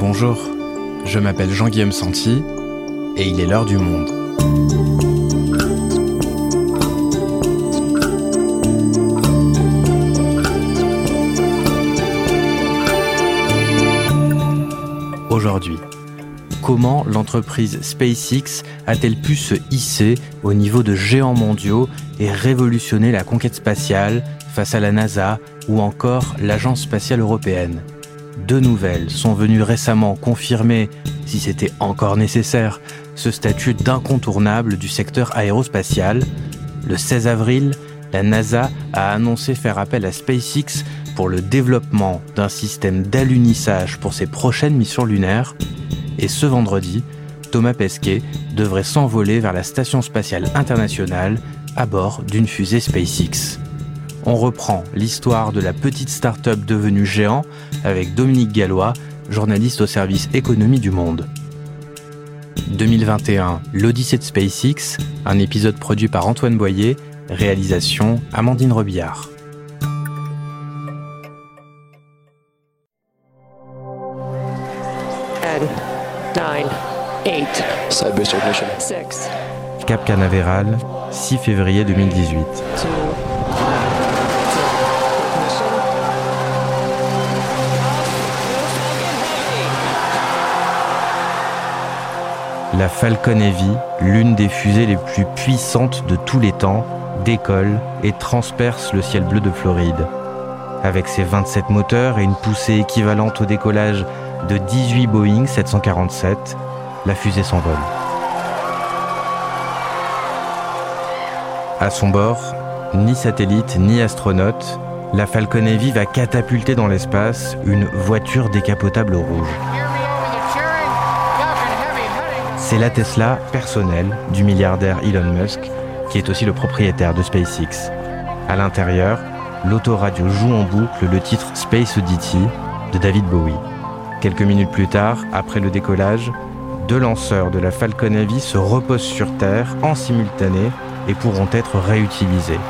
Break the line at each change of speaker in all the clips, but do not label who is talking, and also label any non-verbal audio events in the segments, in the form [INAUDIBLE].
Bonjour, je m'appelle Jean-Guillaume Santi et il est l'heure du monde. Aujourd'hui, comment l'entreprise SpaceX a-t-elle pu se hisser au niveau de géants mondiaux et révolutionner la conquête spatiale face à la NASA ou encore l'Agence spatiale européenne? Deux nouvelles sont venues récemment confirmer, si c'était encore nécessaire, ce statut d'incontournable du secteur aérospatial. Le 16 avril, la NASA a annoncé faire appel à SpaceX pour le développement d'un système d'alunissage pour ses prochaines missions lunaires. Et ce vendredi, Thomas Pesquet devrait s'envoler vers la Station spatiale internationale à bord d'une fusée SpaceX. On reprend l'histoire de la petite start-up devenue géant avec Dominique Gallois, journaliste au service économie du monde. 2021, l'Odyssée de SpaceX, un épisode produit par Antoine Boyer, réalisation Amandine Robillard. Cap Canaveral, 6 février 2018. La Falcon Heavy, l'une des fusées les plus puissantes de tous les temps, décolle et transperce le ciel bleu de Floride. Avec ses 27 moteurs et une poussée équivalente au décollage de 18 Boeing 747, la fusée s'envole. À son bord, ni satellite ni astronaute, la Falcon Heavy va catapulter dans l'espace une voiture décapotable rouge. C'est la Tesla personnelle du milliardaire Elon Musk, qui est aussi le propriétaire de SpaceX. À l'intérieur, l'autoradio joue en boucle le titre Space Oddity de David Bowie. Quelques minutes plus tard, après le décollage, deux lanceurs de la Falcon Heavy se reposent sur Terre en simultané et pourront être réutilisés.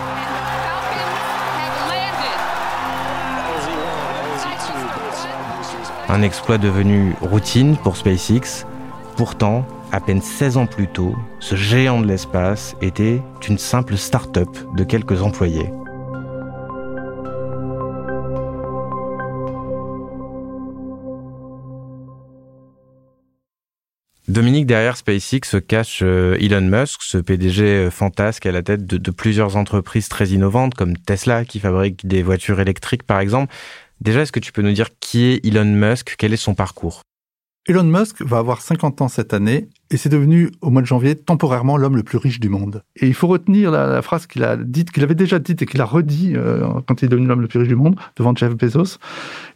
Un exploit devenu routine pour SpaceX. Pourtant, à peine 16 ans plus tôt, ce géant de l'espace était une simple start-up de quelques employés. Dominique, derrière SpaceX se cache euh, Elon Musk, ce PDG euh, fantasque à la tête de, plusieurs entreprises très innovantes comme Tesla qui fabrique des voitures électriques par exemple. Déjà, est-ce que tu peux nous dire qui est Elon Musk? Quel est son parcours?
Elon Musk va avoir 50 ans cette année et c'est devenu au mois de janvier temporairement l'homme le plus riche du monde. Et il faut retenir la, phrase qu'il a dite, qu'il avait déjà dite et qu'il a redit euh, quand il est devenu l'homme le plus riche du monde devant Jeff Bezos.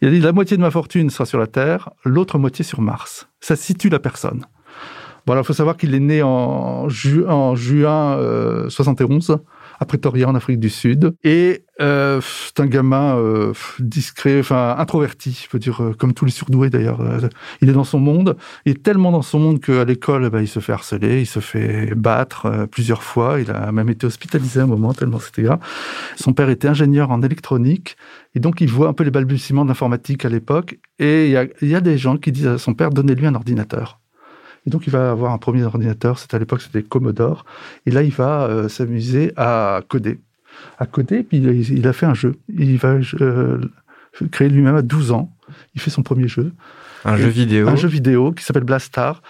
Il a dit la moitié de ma fortune sera sur la Terre, l'autre moitié sur Mars. Ça situe la personne. Bon, il faut savoir qu'il est né en, en juin 71 euh, à Pretoria, en Afrique du Sud. Et euh, c'est un gamin euh, discret, enfin introverti, je peux dire, comme tous les surdoués d'ailleurs. il est dans son monde. Il est tellement dans son monde qu'à l'école, bah, il se fait harceler, il se fait battre plusieurs fois. Il a même été hospitalisé un moment, tellement c'était grave. Son père était ingénieur en électronique. Et donc, il voit un peu les balbutiements d'informatique à l'époque. Et il y a des gens qui disent à son père, donnez-lui un ordinateur. Et donc, il va avoir un premier ordinateur. C'était à l'époque, c'était Commodore. Et là, il va euh, s'amuser à coder. À coder, puis il, a fait un jeu. Il va euh, créer lui-même à 12 ans. Il fait son premier jeu.
Un jeu vidéo.
Un jeu vidéo qui s'appelle Blastar.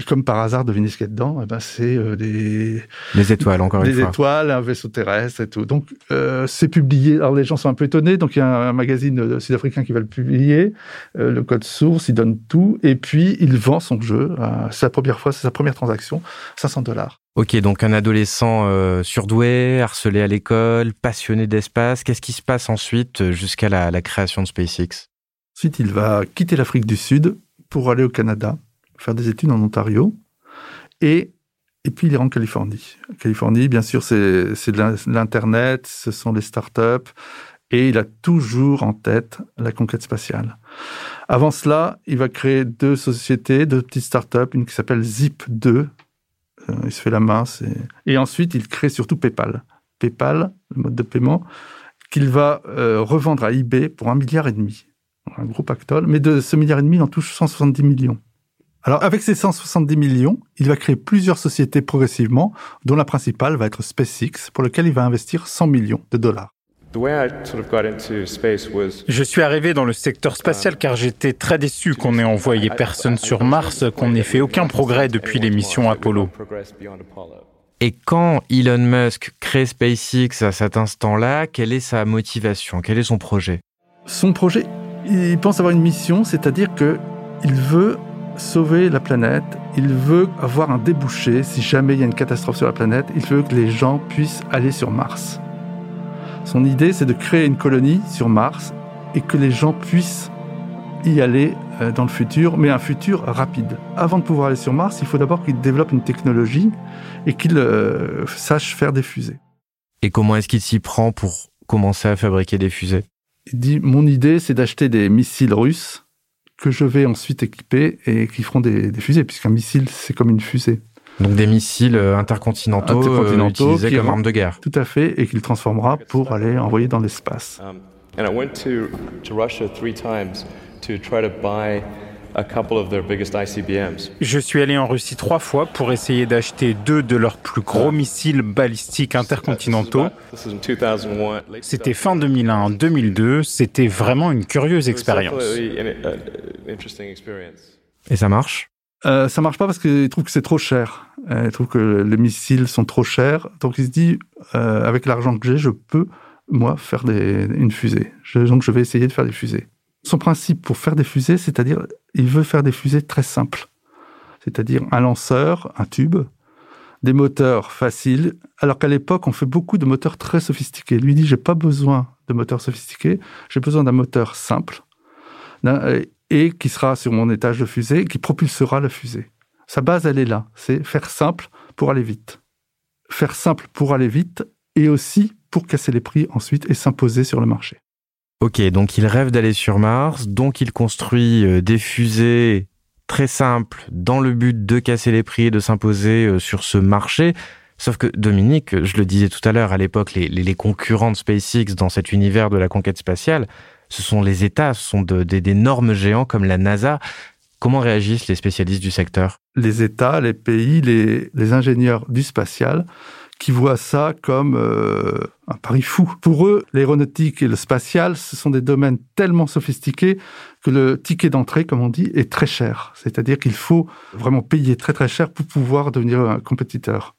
Et comme par hasard, devinez ce qu'il y a dedans, eh ben c'est euh, des...
Les étoiles, encore
une
fois.
Des étoiles, un vaisseau terrestre et tout. Donc, euh, c'est publié. Alors, les gens sont un peu étonnés. Donc, il y a un, magazine euh, sud-africain qui va le publier. le code source, il donne tout. Et puis, il vend son jeu. c'est la première fois, c'est sa première transaction. 500 dollars.
Ok, donc un adolescent surdoué, harcelé à l'école, passionné d'espace. Qu'est-ce qui se passe ensuite jusqu'à la, la création de SpaceX?
Ensuite, il va quitter l'Afrique du Sud pour aller au Canada faire des études en Ontario. Et, et puis, il est en Californie. Californie, bien sûr, c'est de l'Internet, ce sont les startups. Et il a toujours en tête la conquête spatiale. Avant cela, il va créer deux sociétés, deux petites startups, une qui s'appelle Zip2. Euh, il se fait la main. Et ensuite, il crée surtout PayPal. PayPal, le mode de paiement, qu'il va euh, revendre à eBay pour un milliard et demi. un gros pactole, mais de ce milliard et demi, il en touche 170 millions. Alors, avec ces 170 millions, il va créer plusieurs sociétés progressivement, dont la principale va être SpaceX, pour lequel il va investir 100 millions de dollars.
Je suis arrivé dans le secteur spatial car j'étais très déçu qu'on ait envoyé personne sur Mars, qu'on n'ait fait aucun progrès depuis les missions Apollo.
Et quand Elon Musk crée SpaceX à cet instant-là, quelle est sa motivation? Quel est son projet?
Son projet, il pense avoir une mission, c'est-à-dire que il veut sauver la planète, il veut avoir un débouché si jamais il y a une catastrophe sur la planète, il veut que les gens puissent aller sur Mars. Son idée, c'est de créer une colonie sur Mars et que les gens puissent y aller euh, dans le futur, mais un futur rapide. Avant de pouvoir aller sur Mars, il faut d'abord qu'il développe une technologie et qu'il euh, sache faire des fusées.
Et comment est-ce qu'il s'y prend pour commencer à fabriquer des fusées?
Il dit, mon idée, c'est d'acheter des missiles russes que je vais ensuite équiper et qui feront des, fusées, puisqu'un missile, c'est comme une fusée.
Donc des missiles euh, intercontinentaux, utilisés comme arme de guerre.
Tout à fait, et qu'il transformera pour aller envoyer dans l'espace. Um,
je suis allé en Russie trois fois pour essayer d'acheter deux de leurs plus gros missiles balistiques intercontinentaux. C'était fin 2001, 2002. C'était vraiment une curieuse expérience.
Et ça marche?
Euh, Ça marche pas parce qu'ils trouvent que c'est trop cher. Euh, ils trouvent que les missiles sont trop chers. Donc il se dit, euh, avec l'argent que j'ai, je peux, moi, faire des, une fusée. donc je vais essayer de faire des fusées son principe pour faire des fusées, c'est-à-dire, il veut faire des fusées très simples. C'est-à-dire un lanceur, un tube, des moteurs faciles, alors qu'à l'époque, on fait beaucoup de moteurs très sophistiqués. Lui dit, j'ai pas besoin de moteurs sophistiqués, j'ai besoin d'un moteur simple, et qui sera sur mon étage de fusée, qui propulsera la fusée. Sa base, elle est là. C'est faire simple pour aller vite. Faire simple pour aller vite, et aussi pour casser les prix ensuite et s'imposer sur le marché.
Ok, donc il rêve d'aller sur Mars, donc il construit euh, des fusées très simples dans le but de casser les prix et de s'imposer euh, sur ce marché. Sauf que Dominique, je le disais tout à l'heure, à l'époque, les, concurrents de SpaceX dans cet univers de la conquête spatiale, ce sont les États, ce sont d'énormes géants comme la NASA. Comment réagissent les spécialistes du secteur?
Les États, les pays, les ingénieurs du spatial qui voient ça comme euh, un pari fou. Pour eux, l'aéronautique et le spatial, ce sont des domaines tellement sophistiqués que le ticket d'entrée, comme on dit, est très cher. C'est-à-dire qu'il faut vraiment payer très très cher pour pouvoir devenir un compétiteur.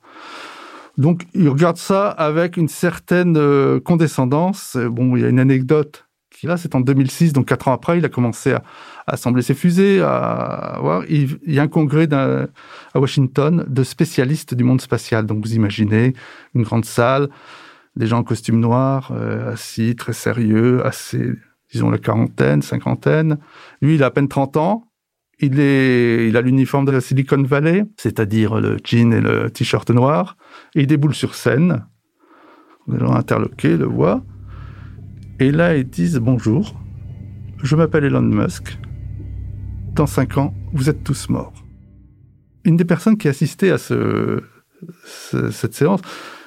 Donc, ils regardent ça avec une certaine euh, condescendance. Bon, il y a une anecdote là, c'est en 2006, donc quatre ans après, il a commencé à, assembler ses fusées. À, voir. Il, y a un congrès à Washington de spécialistes du monde spatial. Donc vous imaginez une grande salle, des gens en costume noir, euh, assis, très sérieux, assez, disons la quarantaine, cinquantaine. Lui, il a à peine 30 ans. Il, est, il a l'uniforme de la Silicon Valley, c'est-à-dire le jean et le t-shirt noir. Et il déboule sur scène. Les gens interloqués le voient. Et là, ils disent bonjour, je m'appelle Elon Musk. Dans cinq ans, vous êtes tous morts. Une des personnes qui assistait à ce, cette séance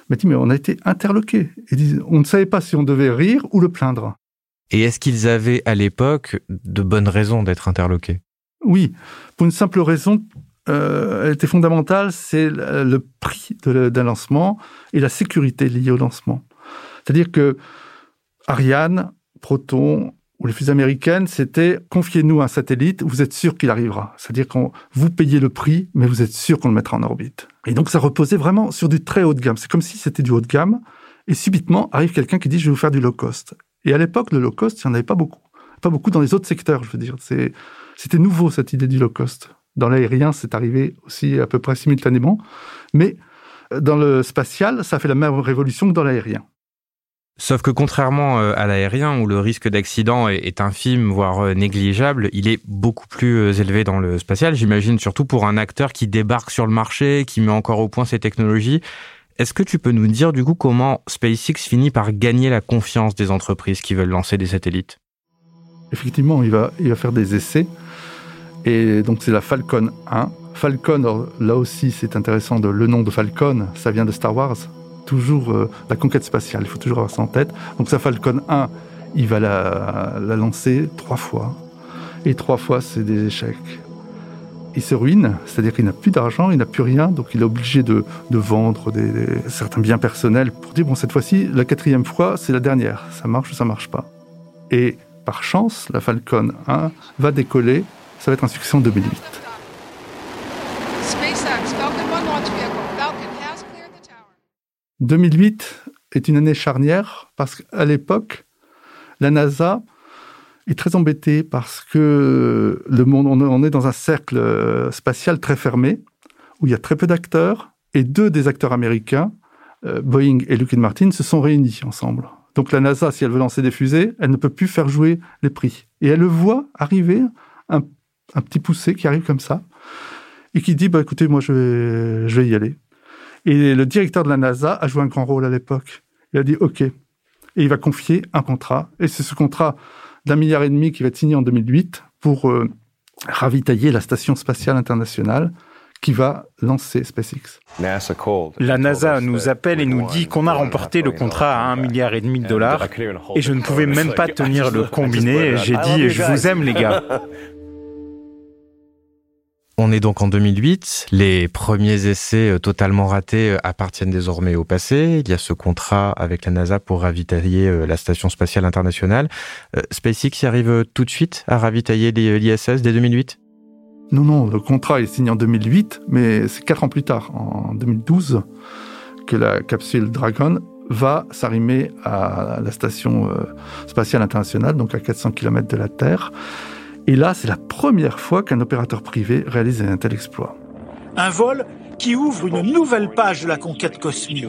m'a dit, mais on a été interloqués. Ils disent, on ne savait pas si on devait rire ou le plaindre.
Et est-ce qu'ils avaient à l'époque de bonnes raisons d'être interloqués?
Oui, pour une simple raison, euh, elle était fondamentale, c'est le prix d'un lancement et la sécurité liée au lancement. C'est-à-dire que Ariane, Proton ou les fusées américaines, c'était confiez-nous un satellite, vous êtes sûr qu'il arrivera. C'est-à-dire qu'on vous payez le prix, mais vous êtes sûr qu'on le mettra en orbite. Et donc ça reposait vraiment sur du très haut de gamme. C'est comme si c'était du haut de gamme. Et subitement arrive quelqu'un qui dit je vais vous faire du low cost. Et à l'époque, le low cost, il n'y en avait pas beaucoup. Pas beaucoup dans les autres secteurs, je veux dire. C'était nouveau cette idée du low cost. Dans l'aérien, c'est arrivé aussi à peu près simultanément. Mais dans le spatial, ça fait la même révolution que dans l'aérien.
Sauf que contrairement euh, à l'aérien, où le risque d'accident est infime, voire euh, négligeable, il est beaucoup plus euh, élevé dans le spatial, j'imagine, surtout pour un acteur qui débarque sur le marché, qui met encore au point ses technologies. Est-ce que tu peux nous dire du coup comment SpaceX finit par gagner la confiance des entreprises qui veulent lancer des satellites?
Effectivement, il va, faire des essais. Et donc c'est la Falcon 1. Falcon, là aussi c'est intéressant, le nom de Falcon, ça vient de Star Wars toujours euh, la conquête spatiale, il faut toujours avoir ça en tête. Donc sa Falcon 1, il va la, lancer trois fois. Et trois fois, c'est des échecs. Il se ruine, c'est-à-dire qu'il n'a plus d'argent, il n'a plus rien, donc il est obligé de, vendre certains biens personnels pour dire, bon, cette fois-ci, la quatrième fois, c'est la dernière. Ça marche ou ça marche pas. Et par chance, la Falcon 1 va décoller. Ça va être un succès en 2008. 2008 est une année charnière parce qu'à l'époque, la NASA est très embêtée parce que le monde, on est dans un cercle euh, spatial très fermé où il y a très peu d'acteurs et deux des acteurs américains, euh, Boeing et Lockheed Martin, se sont réunis ensemble. Donc la NASA, si elle veut lancer des fusées, elle ne peut plus faire jouer les prix. Et elle le voit arriver, un, petit poussé qui arrive comme ça, et qui dit, bah, écoutez, moi, je vais, je vais y aller. Et le directeur de la NASA a joué un grand rôle à l'époque. Il a dit OK. Et il va confier un contrat. Et c'est ce contrat d'un milliard et demi qui va être signé en 2008 pour euh, ravitailler la station spatiale internationale qui va lancer SpaceX.
La NASA nous appelle et nous dit qu'on a remporté le contrat à un milliard et demi de dollars et je ne pouvais même pas tenir le combiné. J'ai dit je vous aime les gars. [LAUGHS]
On est donc en 2008. Les premiers essais euh, totalement ratés euh, appartiennent désormais au passé. Il y a ce contrat avec la NASA pour ravitailler euh, la station spatiale internationale. SpaceX arrive tout de suite à ravitailler l'ISS dès 2008
Non, non, le contrat est signé en 2008, mais c'est quatre ans plus tard, en 2012, que la capsule Dragon va s'arrimer à la station spatiale internationale, donc à 400 km de la Terre. Et là, c'est la première fois qu'un opérateur privé réalise un tel exploit.
Un vol qui ouvre une nouvelle page de la conquête cosmique.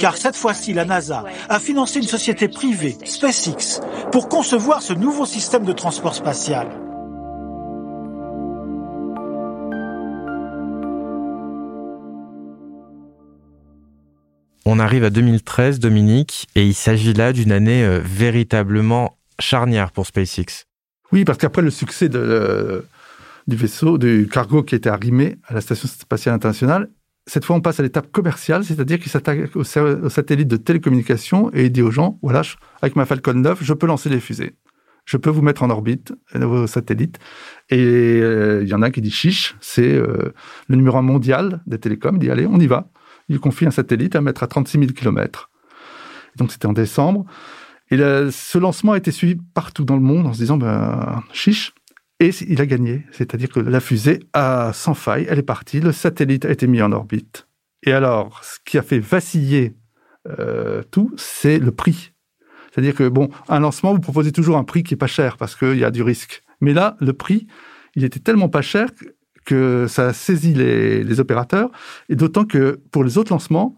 Car cette fois-ci, la NASA a financé une société privée, SpaceX, pour concevoir ce nouveau système de transport spatial.
On arrive à 2013, Dominique, et il s'agit là d'une année euh, véritablement charnière pour SpaceX.
Oui, parce qu'après le succès de, du vaisseau, du cargo qui était arrimé à la Station spatiale internationale, cette fois, on passe à l'étape commerciale, c'est-à-dire qu'il s'attaque aux, satellites de télécommunication et il dit aux gens, voilà, avec ma Falcon 9, je peux lancer des fusées. Je peux vous mettre en orbite, vos satellites. Et euh, il y en a qui dit chiche, c'est euh, le numéro un mondial des télécoms. Il dit, allez, on y va. Il confie un satellite à mettre à 36 000 km. Donc c'était en décembre. Et ce lancement a été suivi partout dans le monde en se disant, ben, chiche. Et il a gagné. C'est-à-dire que la fusée a sans faille, elle est partie, le satellite a été mis en orbite. Et alors, ce qui a fait vaciller euh, tout, c'est le prix. C'est-à-dire que, bon, un lancement, vous proposez toujours un prix qui est pas cher parce qu'il y a du risque. Mais là, le prix, il était tellement pas cher que ça a saisi les, les opérateurs. Et d'autant que pour les autres lancements,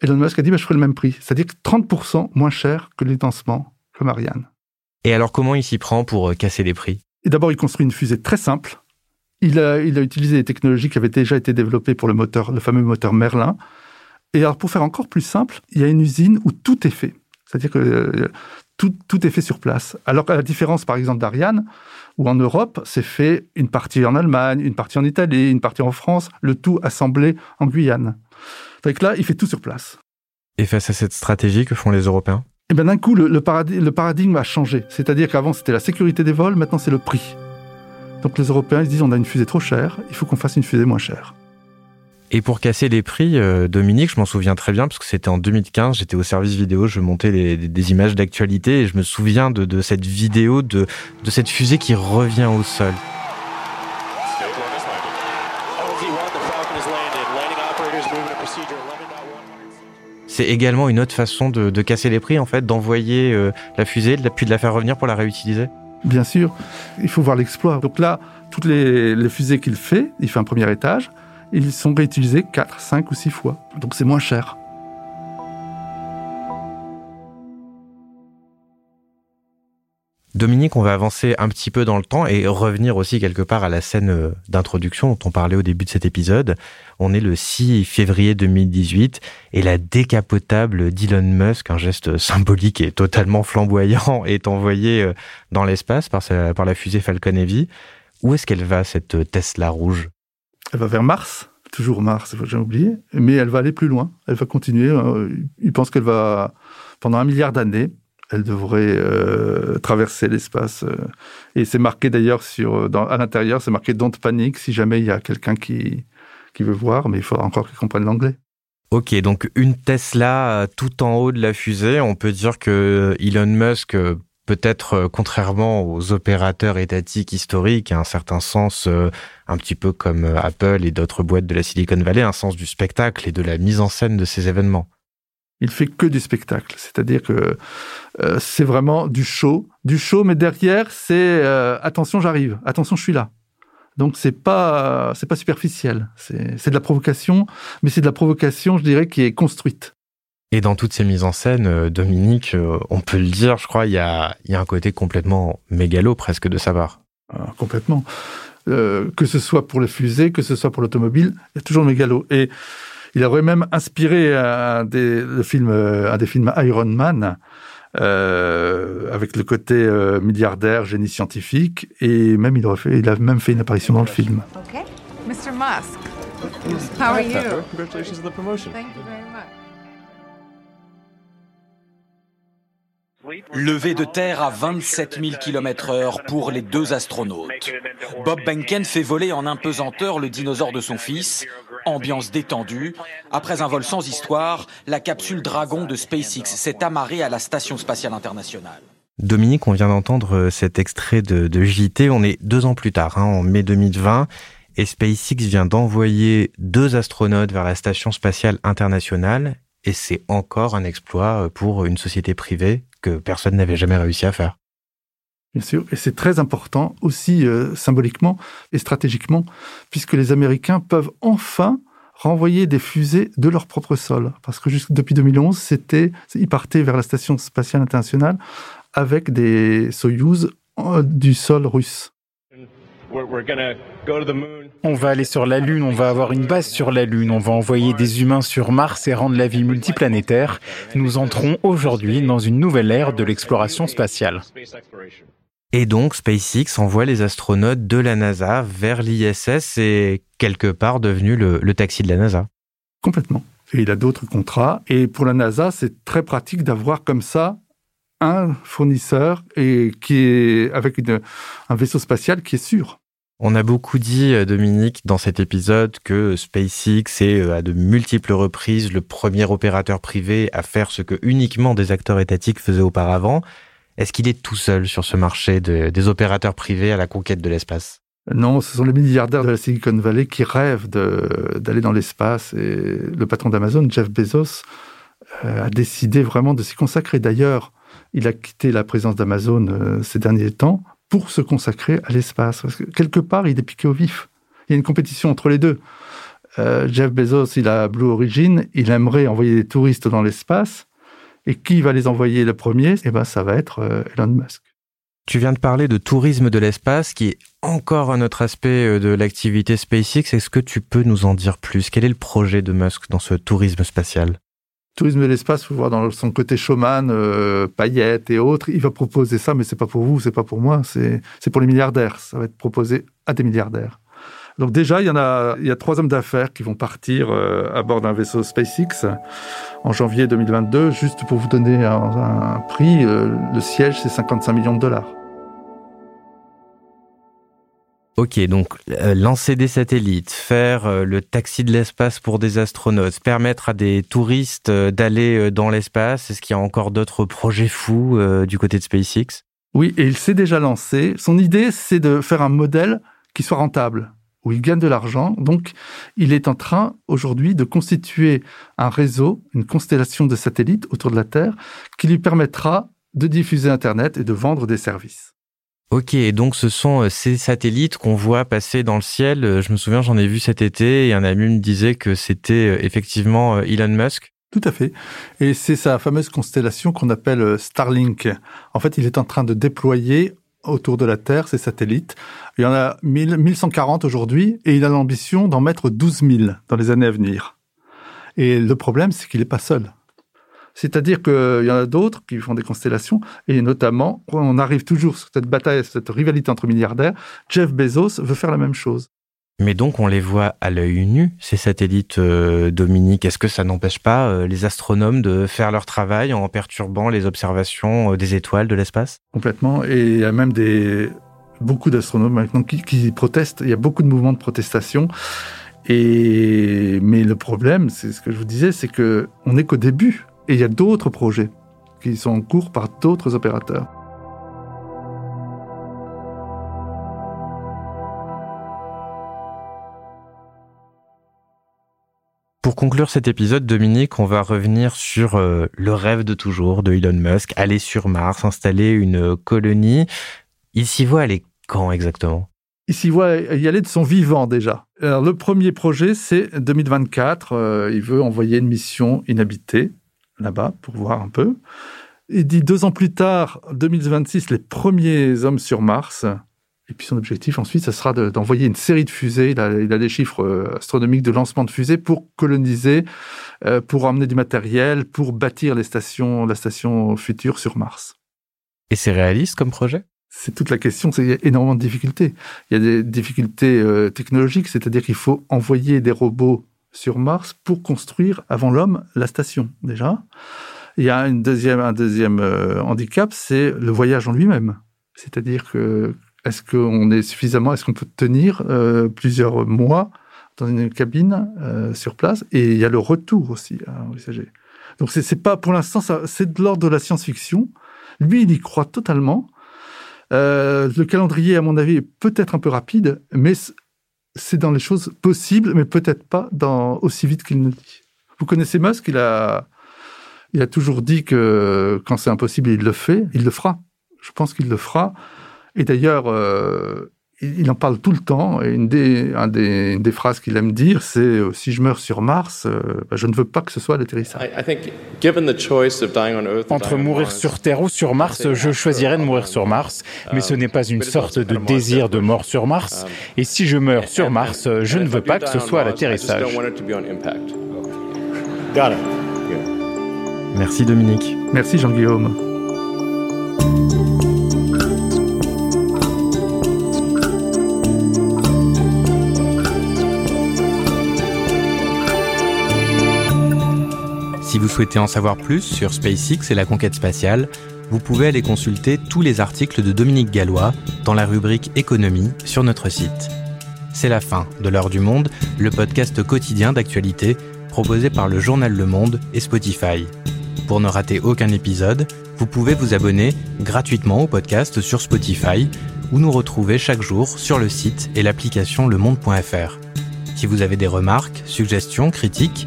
Elon Musk a dit bah, je ferai le même prix, c'est-à-dire 30% moins cher que les lancements comme Ariane.
Et alors comment il s'y prend pour euh, casser les prix?
D'abord, il construit une fusée très simple. Il a, il a utilisé des technologies qui avaient déjà été développées pour le moteur, le fameux moteur Merlin. Et alors, pour faire encore plus simple, il y a une usine où tout est fait. C'est-à-dire que euh, tout, tout, est fait sur place. Alors qu'à la différence, par exemple, d'Ariane, où en Europe, c'est fait une partie en Allemagne, une partie en Italie, une partie en France, le tout assemblé en Guyane. Donc là, il fait tout sur place.
Et face à cette stratégie, que font les Européens?
Eh bien, d'un coup, le, paradigme, le paradigme a changé. C'est-à-dire qu'avant, c'était la sécurité des vols, maintenant, c'est le prix. Donc les Européens, ils se disent, on a une fusée trop chère, il faut qu'on fasse une fusée moins chère.
Et pour casser les prix, euh, Dominique, je m'en souviens très bien, parce que c'était en 2015, j'étais au service vidéo, je montais des images d'actualité, et je me souviens de, cette vidéo, de cette fusée qui revient au sol. C'est également une autre façon de, casser les prix, en fait, d'envoyer euh, la fusée, puis de la faire revenir pour la réutiliser
Bien sûr, il faut voir l'exploit. Donc là, toutes les, fusées qu'il fait, il fait un premier étage, ils sont réutilisés 4, 5 ou 6 fois. Donc c'est moins cher.
Dominique, on va avancer un petit peu dans le temps et revenir aussi quelque part à la scène euh, d'introduction dont on parlait au début de cet épisode. On est le 6 février 2018 et la décapotable d'Elon Musk, un geste symbolique et totalement flamboyant, [LAUGHS] est envoyée euh, dans l'espace par, par la fusée Falcon Heavy. Où est-ce qu'elle va, cette Tesla rouge?
Elle va vers Mars, toujours Mars, j'ai oublié, mais elle va aller plus loin. Elle va continuer. Euh, il pense qu'elle va, pendant un milliard d'années, elle devrait euh, traverser l'espace. Euh. et c'est marqué d'ailleurs sur, à l'intérieur, c'est marqué Don't panic si jamais il y a quelqu'un qui, qui veut voir, mais il faudra encore qu'il comprenne l'anglais.
Ok, donc une Tesla tout en haut de la fusée, on peut dire que Elon Musk, peut-être contrairement aux opérateurs étatiques historiques, a un certain sens, un petit peu comme Apple et d'autres boîtes de la Silicon Valley, un sens du spectacle et de la mise en scène de ces événements.
Il fait que du spectacle, c'est-à-dire que euh, c'est vraiment du show, du show, mais derrière c'est euh, attention, j'arrive, attention, je suis là. Donc c'est pas c'est pas superficiel, c'est de la provocation, mais c'est de la provocation, je dirais, qui est construite.
Et dans toutes ces mises en scène, euh, Dominique, on peut le dire, je crois, il y a, il y a un côté complètement mégalo presque de savoir.
Ah, complètement. que ce soit pour les fusées, que ce soit pour l'automobile, il y a toujours le mégalo. Et il aurait même inspiré un des, films, un des films Iron Man, euh, avec le côté euh, milliardaire, génie scientifique, et même il, aurait fait, il a même fait une apparition dans le film. Okay. Mr. Musk, how are you? Congratulations on the promotion. Thank you very much.
Levé de terre à 27 000 km heure pour les deux astronautes. Bob Benken fait voler en impesanteur le dinosaure de son fils. Ambiance détendue. Après un vol sans histoire, la capsule Dragon de SpaceX s'est amarrée à la Station spatiale internationale.
Dominique, on vient d'entendre euh, cet extrait de, JT. On est deux ans plus tard, hein, en mai 2020, et SpaceX vient d'envoyer deux astronautes vers la Station spatiale internationale. Et c'est encore un exploit euh, pour une société privée que personne n'avait jamais réussi à faire.
Bien sûr, et c'est très important aussi euh, symboliquement et stratégiquement, puisque les Américains peuvent enfin renvoyer des fusées de leur propre sol. Parce que depuis 2011, c'était, ils partaient vers la Station spatiale internationale avec des Soyouz euh, du sol russe.
On va aller sur la Lune, on va avoir une base sur la Lune, on va envoyer des humains sur Mars et rendre la vie multiplanétaire. Nous entrons aujourd'hui dans une nouvelle ère de l'exploration spatiale.
Et donc SpaceX envoie les astronautes de la NASA vers l'ISS et quelque part devenu le, le taxi de la NASA.
Complètement. Et il a d'autres contrats. Et pour la NASA, c'est très pratique d'avoir comme ça un fournisseur et qui est avec un vaisseau spatial qui est sûr.
On a beaucoup dit, euh, Dominique, dans cet épisode, que SpaceX est euh, à de multiples reprises le premier opérateur privé à faire ce que uniquement des acteurs étatiques faisaient auparavant. Est-ce qu'il est tout seul sur ce marché des opérateurs privés à la conquête de l'espace?
Non, ce sont les milliardaires de la Silicon Valley qui rêvent d'aller dans l'espace. Et le patron d'Amazon, Jeff Bezos, euh, a décidé vraiment de s'y consacrer. D'ailleurs, il a quitté la présence d'Amazon ces derniers temps pour se consacrer à l'espace. Parce que quelque part, il est piqué au vif. Il y a une compétition entre les deux. Euh, Jeff Bezos, il a Blue Origin, il aimerait envoyer des touristes dans l'espace. Et qui va les envoyer le premier? Eh ben, ça va être euh, Elon Musk.
Tu viens de parler de tourisme de l'espace, qui est encore un autre aspect euh, de l'activité SpaceX. Est-ce que tu peux nous en dire plus? Quel est le projet de Musk dans ce tourisme spatial?
Tourisme de l'espace, faut voir dans son côté showman, euh, paillettes et autres. Il va proposer ça, mais c'est pas pour vous, c'est pas pour moi, c'est pour les milliardaires. Ça va être proposé à des milliardaires. Donc déjà, il y en a, il y a trois hommes d'affaires qui vont partir euh, à bord d'un vaisseau SpaceX en janvier 2022. Juste pour vous donner un, prix, euh, le siège c'est 55 millions de dollars.
Ok, donc euh, lancer des satellites, faire euh, le taxi de l'espace pour des astronautes, permettre à des touristes euh, d'aller dans l'espace, est-ce qu'il y a encore d'autres projets fous du côté de SpaceX?
Oui, et il s'est déjà lancé. Son idée, c'est de faire un modèle qui soit rentable, où il gagne de l'argent. Donc, il est en train aujourd'hui de constituer un réseau, une constellation de satellites autour de la Terre, qui lui permettra de diffuser Internet et de vendre des services.
Ok, donc ce sont euh, ces satellites qu'on voit passer dans le ciel. Euh, je me souviens, j'en ai vu cet été et un ami me disait que c'était euh, effectivement Elon Musk.
Tout à fait. Et c'est sa fameuse constellation qu'on appelle Starlink. En fait, il est en train de déployer autour de la Terre ces satellites. Il y en a 1140 aujourd'hui et il a l'ambition d'en mettre 12 000 dans les années à venir. Et le problème, c'est qu'il n'est pas seul. C'est-à-dire qu'il y en a d'autres qui font des constellations, et notamment, on arrive toujours sur cette bataille, cette rivalité entre milliardaires, Jeff Bezos veut faire la même chose.
Mais donc on les voit à l'œil nu, ces satellites euh, Dominique. Est-ce que ça n'empêche pas euh, les astronomes de faire leur travail en perturbant les observations euh, des étoiles de l'espace?
Complètement. Et il y a même des beaucoup d'astronomes maintenant qui, qui, protestent. Il y a beaucoup de mouvements de protestation. Et mais le problème, c'est ce que je vous disais, c'est que on n'est qu'au début. Et il y a d'autres projets qui sont en cours par d'autres opérateurs.
Pour conclure cet épisode, Dominique, on va revenir sur euh, le rêve de toujours de Elon Musk, aller sur Mars, installer une colonie. Il s'y voit aller quand exactement?
Il s'y voit y aller de son vivant déjà. Alors, le premier projet, c'est 2024. Euh, il veut envoyer une mission inhabitée là-bas pour voir un peu. Il dit deux ans plus tard, 2026, les premiers hommes sur Mars. Et puis son objectif ensuite, ce sera d'envoyer une série de fusées. Il a, il a, des chiffres euh, astronomiques de lancement de fusées pour coloniser, euh, pour emmener du matériel, pour bâtir les stations, la station future sur Mars.
Et c'est réaliste comme projet?
C'est toute la question. Il y a énormément de difficultés. Il y a des difficultés euh, technologiques, c'est-à-dire qu'il faut envoyer des robots sur Mars pour construire avant l'homme la station déjà. Il y a deuxième, un deuxième handicap, c'est le voyage en lui-même. C'est-à-dire que est-ce qu'on est suffisamment, est-ce qu'on peut tenir euh, plusieurs mois dans une cabine euh, sur place? Et il y a le retour aussi à envisager. Donc c'est pas pour l'instant, c'est de l'ordre de la science-fiction. Lui, il y croit totalement. Euh, le calendrier, à mon avis, est peut-être un peu rapide, mais c'est dans les choses possibles, mais peut-être pas dans aussi vite qu'il ne dit. Vous connaissez Musk Il a, il a toujours dit que quand c'est impossible, il le fait, il le fera. Je pense qu'il le fera. Et d'ailleurs, euh, il en parle tout le temps. Et une des, un des, des phrases qu'il aime dire, c'est euh, si je meurs sur Mars, euh, bah, je ne veux pas que ce soit l'atterrissage.
Entre mourir sur Terre ou sur Mars, je choisirais de mourir sur Mars. Mais ce n'est pas une sorte de désir de mort sur Mars. Et si je meurs sur Mars, je ne veux pas que ce soit l'atterrissage.
Merci Dominique.
Merci Jean-Guillaume.
Si vous souhaitez en savoir plus sur SpaceX et la conquête spatiale, vous pouvez aller consulter tous les articles de Dominique Gallois dans la rubrique Économie sur notre site. C'est la fin de l'heure du monde, le podcast quotidien d'actualité proposé par le journal Le Monde et Spotify. Pour ne rater aucun épisode, vous pouvez vous abonner gratuitement au podcast sur Spotify ou nous retrouver chaque jour sur le site et l'application lemonde.fr. Si vous avez des remarques, suggestions, critiques,